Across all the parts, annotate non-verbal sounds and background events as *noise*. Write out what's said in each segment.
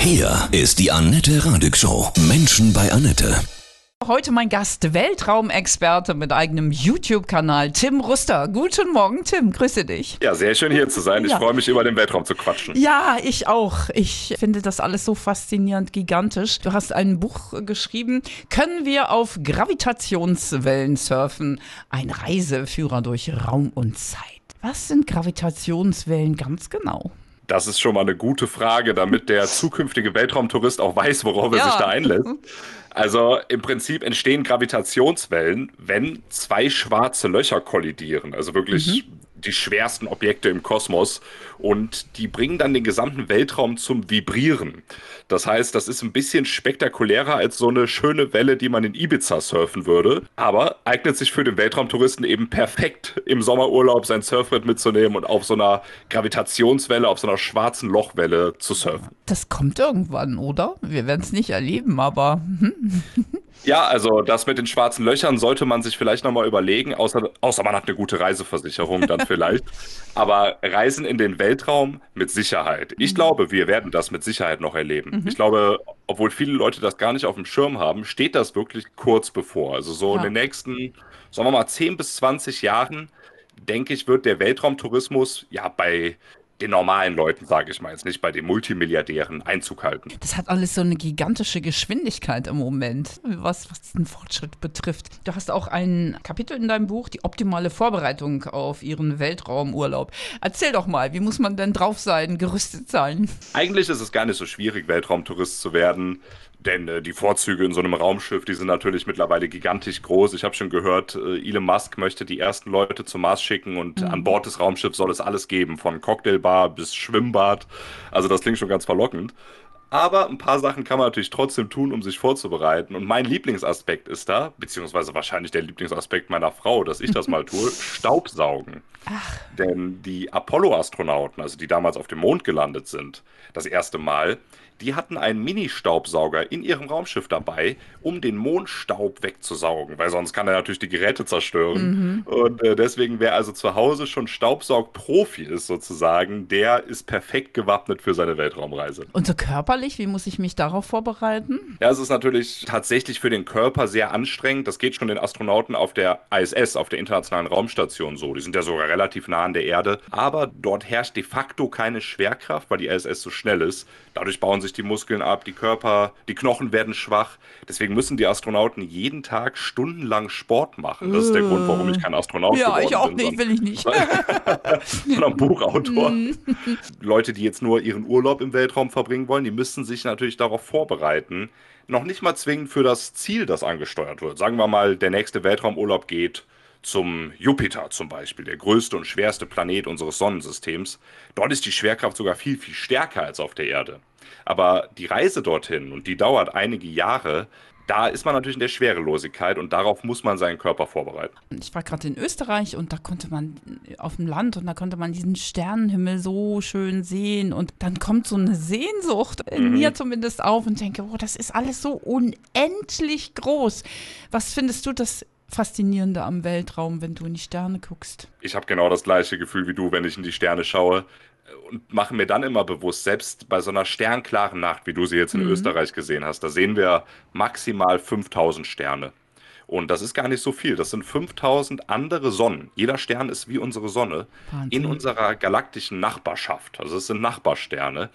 Hier ist die Annette Radig Show. Menschen bei Annette. Heute mein Gast, Weltraumexperte mit eigenem YouTube-Kanal, Tim Ruster. Guten Morgen, Tim, grüße dich. Ja, sehr schön hier zu sein. Ich Ja. freue mich, über den Weltraum zu quatschen. Ja, ich auch. Ich finde das alles so faszinierend, gigantisch. Du hast ein Buch geschrieben, Können wir auf Gravitationswellen surfen? Ein Reiseführer durch Raum und Zeit. Was sind Gravitationswellen ganz genau? Das ist schon mal eine gute Frage, damit der zukünftige Weltraumtourist auch weiß, worauf er Ja. sich da einlässt. Also im Prinzip entstehen Gravitationswellen, wenn zwei schwarze Löcher kollidieren. Also wirklich die schwersten Objekte im Kosmos. Und die bringen dann den gesamten Weltraum zum Vibrieren. Das heißt, das ist ein bisschen spektakulärer als so eine schöne Welle, die man in Ibiza surfen würde. Aber eignet sich für den Weltraumtouristen eben perfekt, im Sommerurlaub sein Surfbrett mitzunehmen und auf so einer Gravitationswelle, auf so einer schwarzen Lochwelle zu surfen. Das kommt irgendwann, oder? Wir werden es nicht erleben, aber hm, *laughs* Ja, also das mit den schwarzen Löchern sollte man sich vielleicht nochmal überlegen, außer, außer man hat eine gute Reiseversicherung dann vielleicht. *laughs* Aber Reisen in den Weltraum mit Sicherheit. Ich glaube, wir werden das mit Sicherheit noch erleben. Ich glaube, obwohl viele Leute das gar nicht auf dem Schirm haben, steht das wirklich kurz bevor. Also so in Ja. den nächsten, sagen wir mal, 10 bis 20 Jahren, denke ich, wird der Weltraumtourismus ja bei den normalen Leuten, sage ich mal jetzt nicht, bei den Multimilliardären Einzug halten. Das hat alles so eine gigantische Geschwindigkeit im Moment, was, was den Fortschritt betrifft. Du hast auch ein Kapitel in deinem Buch, die optimale Vorbereitung auf ihren Weltraumurlaub. Erzähl doch mal, wie muss man denn drauf sein, gerüstet sein? Eigentlich ist es gar nicht so schwierig, Weltraumtourist zu werden, denn äh, die Vorzüge in so einem Raumschiff, die sind natürlich mittlerweile gigantisch groß. Ich habe schon gehört, äh, Elon Musk möchte die ersten Leute zum Mars schicken und an Bord des Raumschiffs soll es alles geben, von Cocktailbar bis Schwimmbad. Also das klingt schon ganz verlockend. Aber ein paar Sachen kann man natürlich trotzdem tun, um sich vorzubereiten. Und mein Lieblingsaspekt ist da, beziehungsweise wahrscheinlich der Lieblingsaspekt meiner Frau, dass ich das mal tue, *laughs* Staubsaugen. Denn die Apollo-Astronauten, also die damals auf dem Mond gelandet sind, das erste Mal, die hatten einen Mini-Staubsauger in ihrem Raumschiff dabei, um den Mondstaub wegzusaugen, weil sonst kann er natürlich die Geräte zerstören. Und äh, deswegen, wer also zu Hause schon Staubsaugprofi ist sozusagen, der ist perfekt gewappnet für seine Weltraumreise. Und so körperlich, wie muss ich mich darauf vorbereiten? Ja, es ist natürlich tatsächlich für den Körper sehr anstrengend. Das geht schon den Astronauten auf der ISS, auf der Internationalen Raumstation so. Die sind ja sogar relativ nah an der Erde. Aber dort herrscht de facto keine Schwerkraft, weil die ISS so schnell ist. Dadurch bauen sich die Muskeln ab, die Körper, die Knochen werden schwach. Deswegen müssen die Astronauten jeden Tag stundenlang Sport machen. Das ist der Grund, warum ich kein Astronaut Ja, geworden ich auch bin, nicht, will ich nicht. *laughs* sondern *laughs* Buchautor. Mhm. Leute, die jetzt nur ihren Urlaub im Weltraum verbringen wollen, die müssen sich natürlich darauf vorbereiten. Noch nicht mal zwingend für das Ziel, das angesteuert wird. Sagen wir mal, der nächste Weltraumurlaub geht zum Jupiter zum Beispiel, der größte und schwerste Planet unseres Sonnensystems. Dort ist die Schwerkraft sogar viel, viel stärker als auf der Erde. Aber die Reise dorthin, und die dauert einige Jahre, da ist man natürlich in der Schwerelosigkeit und darauf muss man seinen Körper vorbereiten. Ich war gerade in Österreich und da konnte man auf dem Land und da konnte man diesen Sternenhimmel so schön sehen und dann kommt so eine Sehnsucht in mir zumindest auf und denke, oh, das ist alles so unendlich groß. Was findest du das Faszinierende am Weltraum, wenn du in die Sterne guckst? Ich habe genau das gleiche Gefühl wie du, wenn ich in die Sterne schaue und mache mir dann immer bewusst, selbst bei so einer sternklaren Nacht, wie du sie jetzt in Österreich gesehen hast, da sehen wir maximal 5000 Sterne. Und das ist gar nicht so viel. Das sind 5000 andere Sonnen. Jeder Stern ist wie unsere Sonne Wahnsinn. in unserer galaktischen Nachbarschaft. Also es sind Nachbarsterne.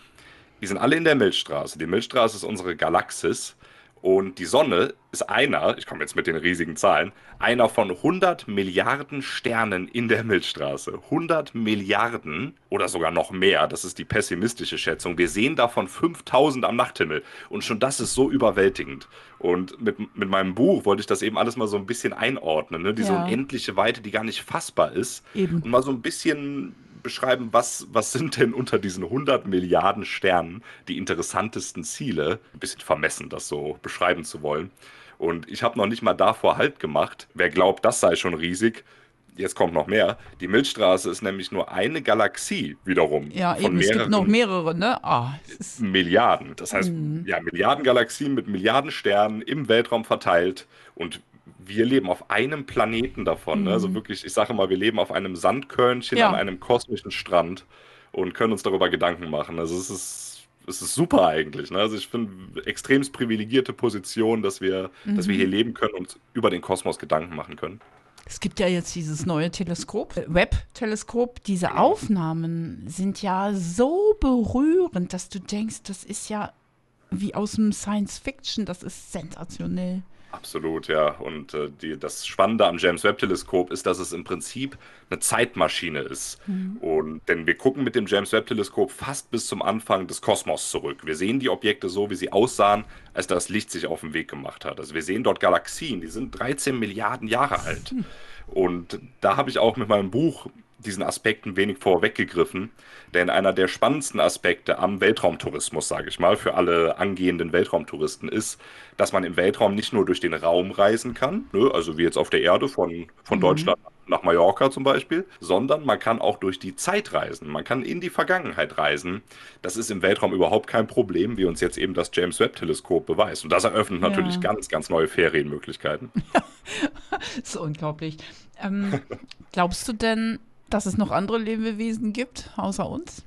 Die sind alle in der Milchstraße. Die Milchstraße ist unsere Galaxis. Und die Sonne ist einer, ich komme jetzt mit den riesigen Zahlen, einer von 100 Milliarden Sternen in der Milchstraße. 100 Milliarden oder sogar noch mehr, das ist die pessimistische Schätzung. Wir sehen davon 5000 am Nachthimmel. Und schon das ist so überwältigend. Und mit, mit meinem Buch wollte ich das eben alles mal so ein bisschen einordnen. Ne? Diese Ja. unendliche Weite, die gar nicht fassbar ist. Eben. Und mal so ein bisschen beschreiben, was, was sind denn unter diesen 100 Milliarden Sternen die interessantesten Ziele? Ein bisschen vermessen, das so beschreiben zu wollen. Und ich habe noch nicht mal davor Halt gemacht. Wer glaubt, das sei schon riesig, jetzt kommt noch mehr. Die Milchstraße ist nämlich nur eine Galaxie wiederum. Ja, von eben, es gibt noch mehrere, ne? Ist, Milliarden. Das heißt, Mhm. ja, Milliarden Galaxien mit Milliarden Sternen im Weltraum verteilt. Und wir leben auf einem Planeten davon. Ne? Also wirklich, ich sage mal, wir leben auf einem Sandkörnchen Mhm. Ja. an einem kosmischen Strand und können uns darüber Gedanken machen. Also es ist es ist super eigentlich. Ne? Also ich finde extremst privilegierte Position, dass wir, mhm. dass wir hier leben können und über den Kosmos Gedanken machen können. Es gibt ja jetzt dieses neue Teleskop, äh, Webb-Teleskop. Diese genau. Aufnahmen sind ja so berührend, dass du denkst, das ist ja wie aus dem Science Fiction, das ist sensationell. Absolut, ja. Und äh, die, das Spannende am James Webb Teleskop ist, dass es im Prinzip eine Zeitmaschine ist. Mhm. Und denn wir gucken mit dem James Webb Teleskop fast bis zum Anfang des Kosmos zurück. Wir sehen die Objekte so, wie sie aussahen, als das Licht sich auf den Weg gemacht hat. Also wir sehen dort Galaxien, die sind 13 Milliarden Jahre alt. Mhm. Und da habe ich auch mit meinem Buch diesen Aspekten wenig vorweggegriffen. Denn einer der spannendsten Aspekte am Weltraumtourismus, sage ich mal, für alle angehenden Weltraumtouristen ist, dass man im Weltraum nicht nur durch den Raum reisen kann, ne, also wie jetzt auf der Erde von, von mhm. Deutschland nach Mallorca zum Beispiel, sondern man kann auch durch die Zeit reisen. Man kann in die Vergangenheit reisen. Das ist im Weltraum überhaupt kein Problem, wie uns jetzt eben das James Webb-Teleskop beweist. Und das eröffnet ja. natürlich ganz, ganz neue Ferienmöglichkeiten. *laughs* das ist unglaublich. Ähm, glaubst du denn, dass es noch andere Lebewesen gibt, außer uns?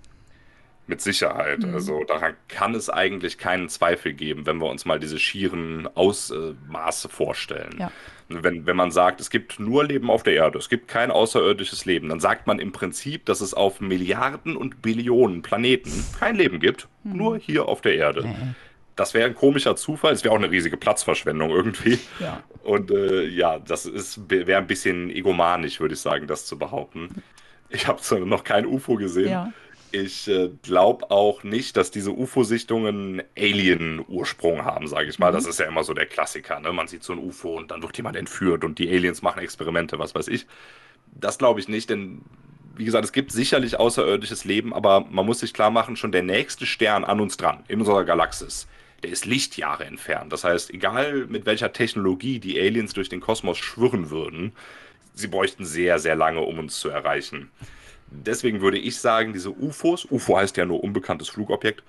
Mit Sicherheit. Mhm. Also daran kann es eigentlich keinen Zweifel geben, wenn wir uns mal diese schieren Ausmaße vorstellen. Ja. Wenn, wenn man sagt, es gibt nur Leben auf der Erde, es gibt kein außerirdisches Leben, dann sagt man im Prinzip, dass es auf Milliarden und Billionen Planeten kein Leben gibt, mhm. nur hier auf der Erde. Mhm. Das wäre ein komischer Zufall. Es wäre auch eine riesige Platzverschwendung irgendwie. Ja. Und äh, ja, das wäre ein bisschen egomanisch, würde ich sagen, das zu behaupten. Ich habe noch kein UFO gesehen. Ja. Ich äh, glaube auch nicht, dass diese UFO-Sichtungen Alien-Ursprung haben, sage ich mal. Mhm. Das ist ja immer so der Klassiker. Ne? Man sieht so ein UFO und dann wird jemand entführt und die Aliens machen Experimente, was weiß ich. Das glaube ich nicht, denn wie gesagt, es gibt sicherlich außerirdisches Leben, aber man muss sich klar machen, schon der nächste Stern an uns dran, in unserer Galaxis, der ist Lichtjahre entfernt. Das heißt, egal mit welcher Technologie die Aliens durch den Kosmos schwirren würden, sie bräuchten sehr, sehr lange, um uns zu erreichen. Deswegen würde ich sagen, diese UFOs, UFO heißt ja nur unbekanntes Flugobjekt,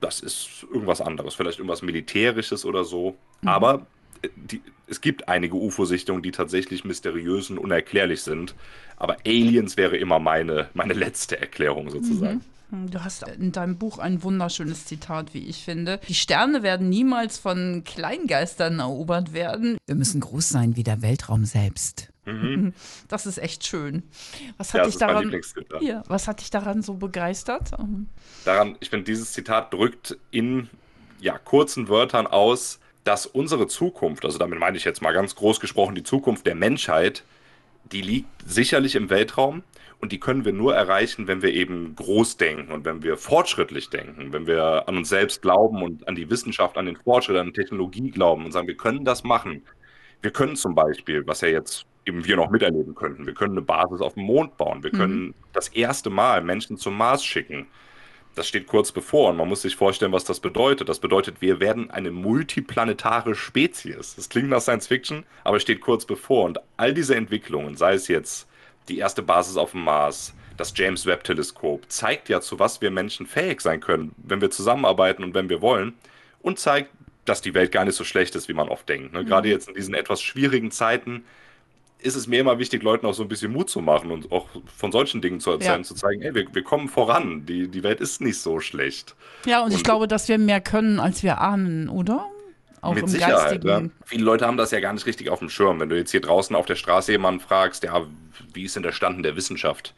das ist irgendwas anderes, vielleicht irgendwas Militärisches oder so. Mhm. Aber äh, die, es gibt einige UFO-Sichtungen, die tatsächlich mysteriös und unerklärlich sind. Aber Aliens wäre immer meine, meine letzte Erklärung sozusagen. Mhm. Hm, du hast in deinem Buch ein wunderschönes Zitat, wie ich finde. Die Sterne werden niemals von Kleingeistern erobert werden. Wir müssen groß sein wie der Weltraum selbst. Mhm. *laughs* Das ist echt schön. Was hat, ja, dich daran, ja, was hat dich daran so begeistert? Daran, ich finde, dieses Zitat drückt in ja, kurzen Wörtern aus, dass unsere Zukunft, also damit meine ich jetzt mal ganz groß gesprochen, die Zukunft der Menschheit, die liegt sicherlich im Weltraum, und die können wir nur erreichen, wenn wir eben groß denken und wenn wir fortschrittlich denken, wenn wir an uns selbst glauben und an die Wissenschaft, an den Fortschritt, an die Technologie glauben und sagen, wir können das machen. Wir können zum Beispiel, was ja jetzt eben wir noch miterleben könnten, wir können eine Basis auf dem Mond bauen, wir mhm. können das erste Mal Menschen zum Mars schicken. Das steht kurz bevor und man muss sich vorstellen, was das bedeutet. Das bedeutet, wir werden eine multiplanetare Spezies. Das klingt nach Science Fiction, aber steht kurz bevor. Und all diese Entwicklungen, sei es jetzt die erste Basis auf dem Mars, das James Webb Teleskop, zeigt ja, zu was wir Menschen fähig sein können, wenn wir zusammenarbeiten und wenn wir wollen. Und zeigt, dass die Welt gar nicht so schlecht ist, wie man oft denkt. Ne? Mhm. Gerade jetzt in diesen etwas schwierigen Zeiten ist es mir immer wichtig, Leuten auch so ein bisschen Mut zu machen und auch von solchen Dingen zu erzählen, ja. zu zeigen, hey, wir, wir kommen voran, die, die Welt ist nicht so schlecht. Ja, und, und ich glaube, dass wir mehr können, als wir ahnen, oder? Auch Mit Sicherheit. Ja. Viele Leute haben das ja gar nicht richtig auf dem Schirm. Wenn du jetzt hier draußen auf der Straße jemanden fragst, ja, wie ist denn der Stand in der Wissenschaft?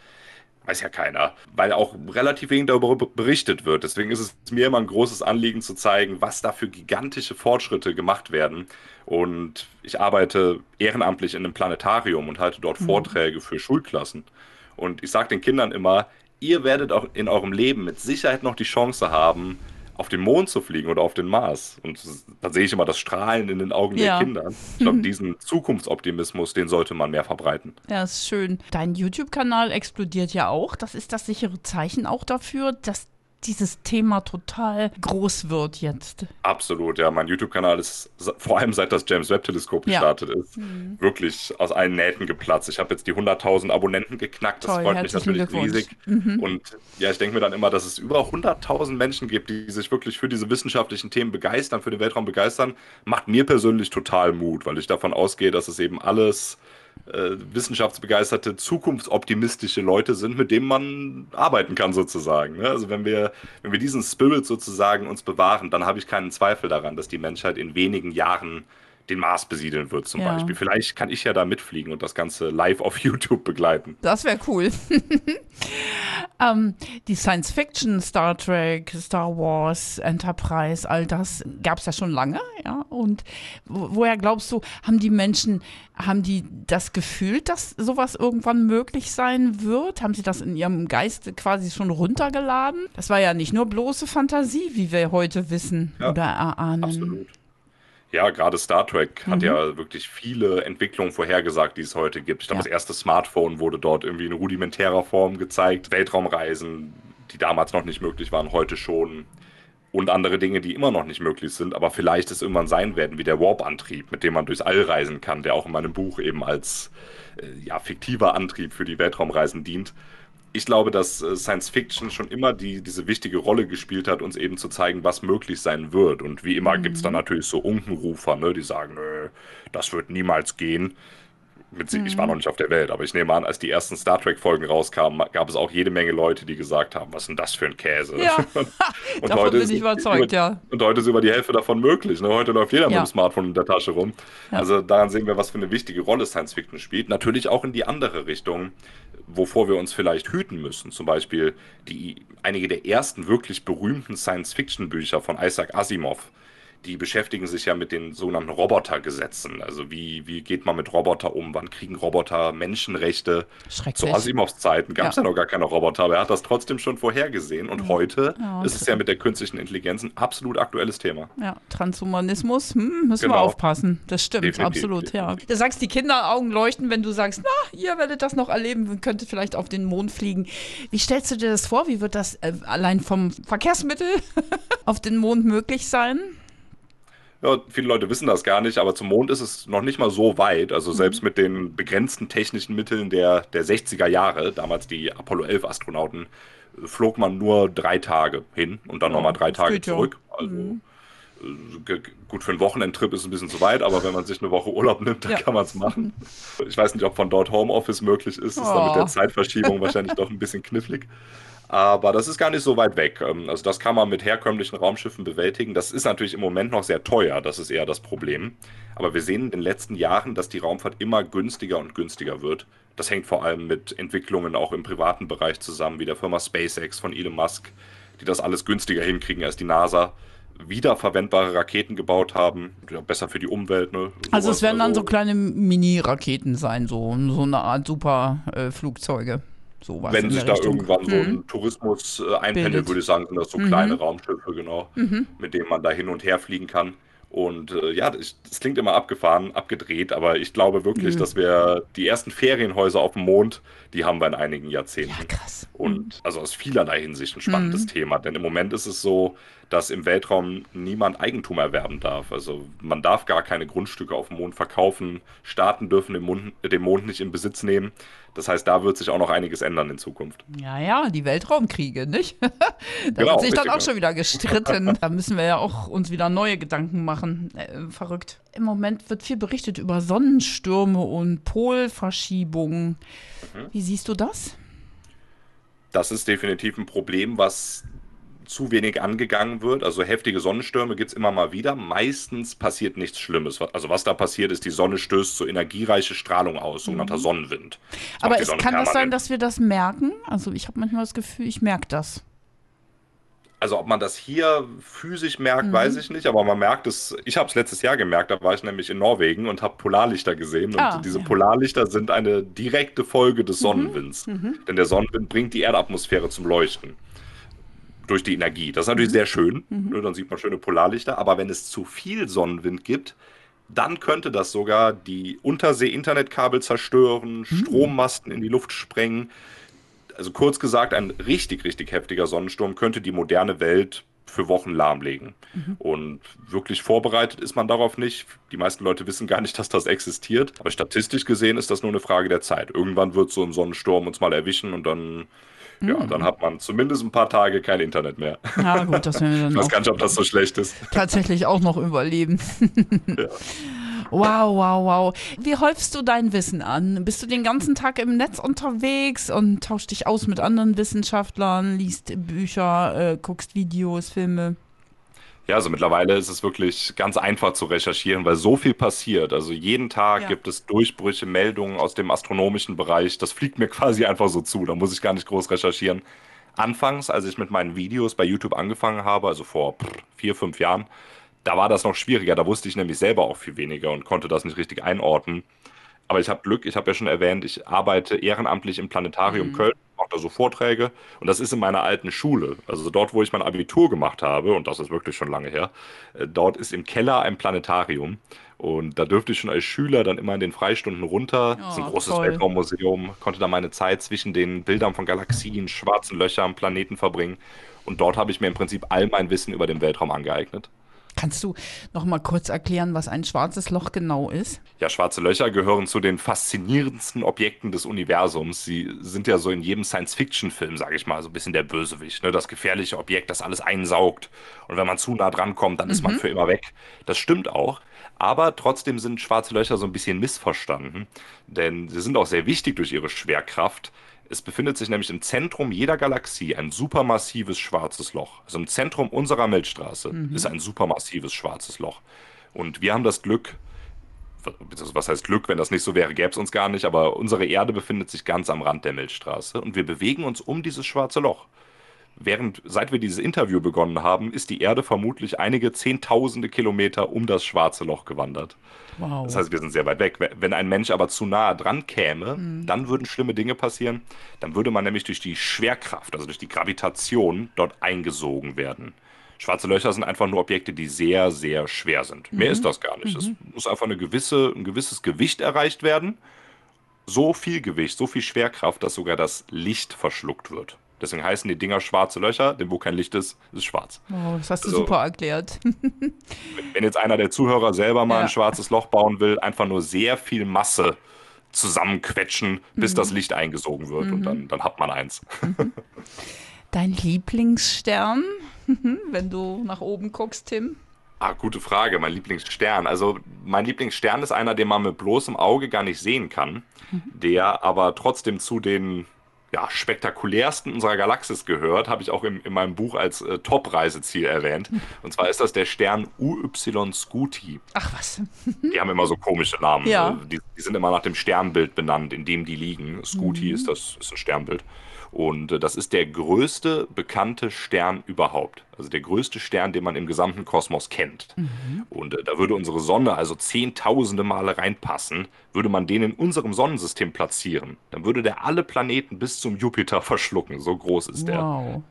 Weiß ja keiner, weil auch relativ wenig darüber berichtet wird. Deswegen ist es mir immer ein großes Anliegen zu zeigen, was da für gigantische Fortschritte gemacht werden. Und ich arbeite ehrenamtlich in einem Planetarium und halte dort mhm. Vorträge für Schulklassen. Und ich sage den Kindern immer, ihr werdet auch in eurem Leben mit Sicherheit noch die Chance haben, auf den Mond zu fliegen oder auf den Mars. Und da sehe ich immer das Strahlen in den Augen ja. der Kinder. Ich glaube, *laughs* diesen Zukunftsoptimismus, den sollte man mehr verbreiten. Ja, ist schön. Dein YouTube-Kanal explodiert ja auch. Das ist das sichere Zeichen auch dafür, dass dieses Thema total groß wird jetzt. Absolut, ja. Mein YouTube-Kanal ist vor allem seit das James Webb-Teleskop gestartet ja. ist, mhm. wirklich aus allen Nähten geplatzt. Ich habe jetzt die 100.000 Abonnenten geknackt. Das Toll, freut mich natürlich riesig. Mhm. Und ja, ich denke mir dann immer, dass es über 100.000 Menschen gibt, die sich wirklich für diese wissenschaftlichen Themen begeistern, für den Weltraum begeistern, macht mir persönlich total Mut, weil ich davon ausgehe, dass es eben alles äh, wissenschaftsbegeisterte, zukunftsoptimistische Leute sind, mit denen man arbeiten kann sozusagen. Ne? Also wenn wir, wenn wir diesen Spirit sozusagen uns bewahren, dann habe ich keinen Zweifel daran, dass die Menschheit in wenigen Jahren den Mars besiedeln wird zum ja. Beispiel. Vielleicht kann ich ja da mitfliegen und das Ganze live auf *laughs* YouTube begleiten. Das wäre cool. *laughs* ähm, die Science Fiction, Star Trek, Star Wars, Enterprise, all das gab es ja schon lange, ja. Und woher glaubst du, haben die Menschen, haben die das Gefühl, dass sowas irgendwann möglich sein wird? Haben sie das in ihrem Geist quasi schon runtergeladen? Das war ja nicht nur bloße Fantasie, wie wir heute wissen ja, oder erahnen. Absolut. Ja, gerade Star Trek mhm. hat ja wirklich viele Entwicklungen vorhergesagt, die es heute gibt. Ich glaube, ja. das erste Smartphone wurde dort irgendwie in rudimentärer Form gezeigt. Weltraumreisen, die damals noch nicht möglich waren, heute schon. Und andere Dinge, die immer noch nicht möglich sind, aber vielleicht es irgendwann sein werden, wie der Warp-Antrieb, mit dem man durchs All reisen kann, der auch in meinem Buch eben als äh, ja, fiktiver Antrieb für die Weltraumreisen dient ich glaube, dass äh, Science Fiction schon immer die, diese wichtige Rolle gespielt hat, uns eben zu zeigen, was möglich sein wird. Und wie immer mhm. gibt es dann natürlich so Unkenrufer, ne, die sagen, nö, das wird niemals gehen. Mit, mhm. Ich war mhm. noch nicht auf der Welt, aber ich nehme an, als die ersten Star Trek-Folgen rauskamen, gab es auch jede Menge Leute, die gesagt haben, was ist denn das für ein Käse? Ja, *laughs* *laughs* und davon heute bin ich überzeugt, über, ja. Und heute ist über die Hälfte davon möglich. Ne? Heute läuft jeder ja. mit dem Smartphone in der Tasche rum. Ja. Also daran sehen wir, was für eine wichtige Rolle Science Fiction spielt. Natürlich auch in die andere Richtung, wovor wir uns vielleicht hüten müssen. Zum Beispiel die, einige der ersten wirklich berühmten Science Fiction Bücher von Isaac Asimov die beschäftigen sich ja mit den sogenannten Robotergesetzen. Also wie, wie geht man mit Roboter um? Wann kriegen Roboter Menschenrechte? Zu Asimovs Zeiten gab es ja. ja. noch gar keine Roboter, aber er hat das trotzdem schon vorhergesehen. Und ja. heute ja, ist es ja mit der künstlichen Intelligenz ein absolut aktuelles Thema. Ja, Transhumanismus, hm, müssen genau. wir aufpassen. Das stimmt, definitiv, absolut, ja. Du sagst, die Kinderaugen leuchten, wenn du sagst, na, ihr werdet das noch erleben, könntet vielleicht auf den Mond fliegen. Wie stellst du dir das vor? Wie wird das äh, allein vom Verkehrsmittel *laughs* auf den Mond möglich sein? Ja, viele Leute wissen das gar nicht, aber zum Mond ist es noch nicht mal so weit. Also selbst mhm. mit den begrenzten technischen Mitteln der, der 60er Jahre, damals die Apollo 11 Astronauten, flog man nur drei Tage hin und dann ja, nochmal drei Tage zurück. Ja. Also mhm. Äh, gut, für einen Wochenendtrip ist es ein bisschen zu weit, aber wenn man sich eine Woche Urlaub nimmt, dann ja. kann man es machen. Ich weiß nicht, ob von dort Homeoffice möglich ist. Das ist oh. dann mit der oh. Zeitverschiebung wahrscheinlich doch ein bisschen knifflig. Aber das ist gar nicht so weit weg. Ähm, also das kann man mit herkömmlichen Raumschiffen bewältigen. Das ist natürlich im Moment noch sehr teuer, das ist eher das Problem. Aber wir sehen in den letzten Jahren, dass die Raumfahrt immer günstiger und günstiger wird. Das hängt vor allem mit Entwicklungen auch im privaten Bereich zusammen, wie der Firma SpaceX von Elon Musk, die das alles günstiger hinkriegen als die NASA wiederverwendbare Raketen gebaut haben. Ja, besser für die Umwelt. Ne? also es werden dann so kleine Mini-Raketen sein, so, so eine Art Super-Flugzeuge. Äh, Sowas Wenn sich da Richtung. irgendwann so ein mhm. Tourismus äh, einpendelt, würde ich sagen, sind das so mhm. kleine Raumschiffe, genau, mhm. mit denen man da hin und her fliegen kann. Und äh, ja, das, das, klingt immer abgefahren, abgedreht, aber ich glaube wirklich, mhm. dass wir die ersten Ferienhäuser auf dem Mond, die haben wir in einigen Jahrzehnten. Ja, krass. Und mhm. also aus vielerlei Hinsicht ein spannendes. Thema, denn im Moment ist es so, dass im Weltraum niemand Eigentum erwerben darf. Also man darf gar keine Grundstücke auf dem Mond verkaufen. Staaten dürfen den Mond, den Mond nicht in Besitz nehmen. Das heißt, da wird sich auch noch einiges ändern in Zukunft. Ja, ja, die Weltraumkriege, nicht? *laughs* da genau, wird sich dann auch schon wieder gestritten. da müssen wir ja auch uns wieder neue Gedanken machen. Äh, verrückt. Im Moment wird viel berichtet über Sonnenstürme und Polverschiebungen. Mhm. Wie siehst du das? Das ist definitiv ein Problem, was zu wenig angegangen wird. Also heftige Sonnenstürme gibt es immer mal wieder. Meistens passiert nichts Schlimmes. Also was da passiert ist, die Sonne stößt so energiereiche Strahlung aus, sogenannter mhm. Sonnenwind. Das Aber es kann permanent. das sein, dass wir das merken? Also ich habe manchmal das Gefühl, ich merke das. Also ob man das hier physisch merkt, mhm. weiß ich nicht, aber man merkt es, ich habe es letztes Jahr gemerkt, da war ich nämlich in Norwegen und habe Polarlichter gesehen und ah, diese ja. Polarlichter sind eine direkte Folge des mhm. Sonnenwinds, mhm. denn der Sonnenwind bringt die Erdatmosphäre zum Leuchten durch die Energie. Das ist natürlich mhm. sehr schön. Mhm. Ne, dann sieht man schöne Polarlichter. Aber wenn es zu viel Sonnenwind gibt, dann könnte das sogar die Untersee-Internetkabel zerstören, mhm. Strommasten in die Luft sprengen. Also kurz gesagt, ein richtig, richtig heftiger Sonnensturm könnte die moderne Welt für Wochen lahmlegen. Mhm. Und wirklich vorbereitet ist man darauf nicht. Die meisten Leute wissen gar nicht, *laughs* dass das existiert. Aber statistisch gesehen ist das nur eine Frage der Zeit. Irgendwann wird so ein Sonnensturm uns mal erwischen und dann ja, hm. dann hat man zumindest ein paar Tage kein Internet mehr. Ja, gut, das werden wir dann Ich weiß gar nicht, ob das so schlecht ist. Tatsächlich auch noch überleben. ja. Wow, wow, wow. Wie häufst du dein Wissen an? Bist du den ganzen Tag im Netz unterwegs und tauschst dich aus mit anderen Wissenschaftlern, liest Bücher, äh, guckst Videos, Filme? Ja, also mittlerweile ist es wirklich ganz einfach zu recherchieren, weil so viel passiert. Also jeden Tag Ja. gibt es Durchbrüche, Meldungen aus dem astronomischen Bereich. Das fliegt mir *laughs* quasi einfach so zu. Da muss ich gar nicht groß recherchieren. Anfangs, als ich mit meinen Videos bei YouTube angefangen habe, also vor pff, vier, fünf Jahren, da war das noch schwieriger. Da wusste ich nämlich selber auch viel weniger und konnte das nicht richtig einordnen. Aber ich habe Glück, ich habe ja schon erwähnt, ich arbeite ehrenamtlich im Planetarium Köln, mache da so Vorträge und das ist in meiner alten Schule. Also dort, wo ich mein Abitur gemacht habe, und das ist wirklich schon lange her, äh, dort ist im Keller ein Planetarium. Und da dürfte ich schon als Schüler dann immer in den Freistunden runter. Das ist ein Oh, großes toll. Weltraummuseum, konnte da meine Zeit zwischen den Bildern von Galaxien, schwarzen Löchern, Planeten verbringen. Und dort habe ich mir im Prinzip all mein Wissen über den Weltraum angeeignet. Kannst du noch mal kurz erklären, was ein schwarzes Loch genau ist? Ja, schwarze Löcher gehören zu den faszinierendsten Objekten des Universums. Sie sind ja so in jedem Science-Fiction-Film, sage ich mal, so ein bisschen der Bösewicht, ne? Das gefährliche Objekt, das alles einsaugt. Und wenn man zu nah dran kommt, dann ist man für immer weg. Das stimmt auch. Aber trotzdem sind schwarze Löcher so ein bisschen missverstanden, denn sie sind auch sehr wichtig durch ihre Schwerkraft. Es befindet sich nämlich im Zentrum jeder Galaxie ein supermassives schwarzes Loch. Also im Zentrum unserer Milchstraße ist ein supermassives schwarzes Loch. Und wir haben das Glück, was heißt Glück, wenn das nicht so wäre, gäbe es uns gar nicht, aber unsere Erde befindet sich ganz am Rand der Milchstraße und wir bewegen uns um dieses schwarze Loch. Während, seit wir dieses Interview begonnen haben, ist die Erde vermutlich einige Zehntausende Kilometer um das schwarze Loch gewandert. Wow. Das heißt, wir sind sehr weit weg. Wenn ein Mensch aber zu nahe dran käme, dann würden schlimme Dinge passieren. Dann würde man nämlich durch die Schwerkraft, also durch die Gravitation, dort eingesogen werden. Schwarze Löcher sind einfach nur Objekte, die sehr, sehr schwer sind. Mehr ist das gar nicht. Es muss einfach eine gewisse, ein gewisses Gewicht erreicht werden. So viel Gewicht, so viel Schwerkraft, dass sogar das Licht verschluckt wird. Deswegen heißen die Dinger schwarze Löcher, denn wo kein Licht ist, ist schwarz. wow, das hast du Also- super erklärt. *laughs* Wenn jetzt einer der Zuhörer selber mal Ja. ein schwarzes Loch bauen will, einfach nur sehr viel Masse zusammenquetschen, bis das Licht eingesogen wird und dann, dann hat man eins. Dein Lieblingsstern, wenn du nach oben guckst, Tim? Ah, gute Frage, mein Lieblingsstern. Also mein Lieblingsstern ist einer, den man mit bloßem Auge gar nicht sehen kann, der aber trotzdem zu den ja, spektakulärsten unserer Galaxis gehört, habe ich auch im, in meinem Buch als äh, Top-Reiseziel erwähnt. Und zwar ist das der Stern UY Scuti. Ach was. Die haben immer so komische Namen. Ja. Äh, Die, die sind immer nach dem Sternbild benannt, in dem die liegen. Scuti ist das ist ein Sternbild. Und äh, das ist der größte bekannte Stern überhaupt. Also der größte Stern, den man im gesamten Kosmos kennt. Und äh, da würde unsere Sonne also zehntausende Male reinpassen, würde man den in unserem Sonnensystem platzieren. Dann würde der alle Planeten bis zum Jupiter *laughs* verschlucken. So groß ist der. Wow.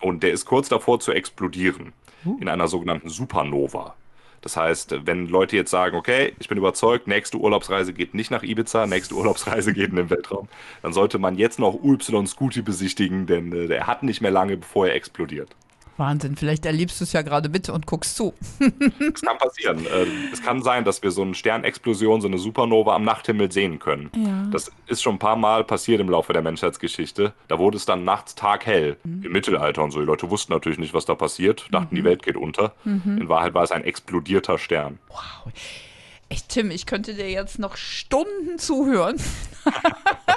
Und der ist kurz davor zu explodieren in einer sogenannten Supernova. Das heißt, wenn Leute jetzt sagen, okay, ich bin überzeugt, nächste Urlaubsreise geht nicht nach Ibiza, nächste *laughs* Urlaubsreise geht in den Weltraum, dann sollte man jetzt noch UY Scooty besichtigen, denn äh, der hat nicht mehr lange, bevor er explodiert. Wahnsinn, vielleicht erlebst du es ja gerade mit und guckst zu. Das kann passieren. Äh, Es kann sein, dass wir so eine Sternexplosion, so eine Supernova am Nachthimmel sehen können. Ja. Das ist schon ein paar Mal passiert im Laufe der Menschheitsgeschichte. Da wurde es dann nachts taghell. Im Mittelalter und so. Die Leute wussten natürlich nicht, was da passiert, dachten, die Welt geht unter. In Wahrheit war es ein explodierter Stern. Wow. Echt, Tim, ich könnte dir jetzt noch Stunden zuhören. *laughs*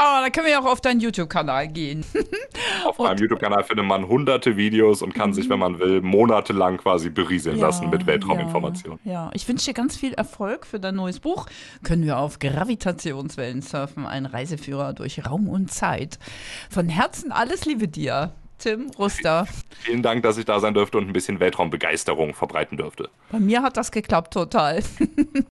Aber da können wir ja auch auf deinen YouTube-Kanal gehen. *laughs* Auf meinem YouTube-Kanal findet man hunderte Videos und kann Mhm. sich, wenn man will, monatelang quasi berieseln lassen mit Weltrauminformationen. Ja, ja, ich wünsche dir ganz viel Erfolg für dein neues Buch. Können wir auf Gravitationswellen surfen, ein Reiseführer durch Raum und Zeit. Von Herzen alles Liebe dir, Tim Ruster. Vielen Dank, dass ich da sein durfte und ein bisschen Weltraumbegeisterung verbreiten durfte. Bei mir hat das geklappt total. *laughs*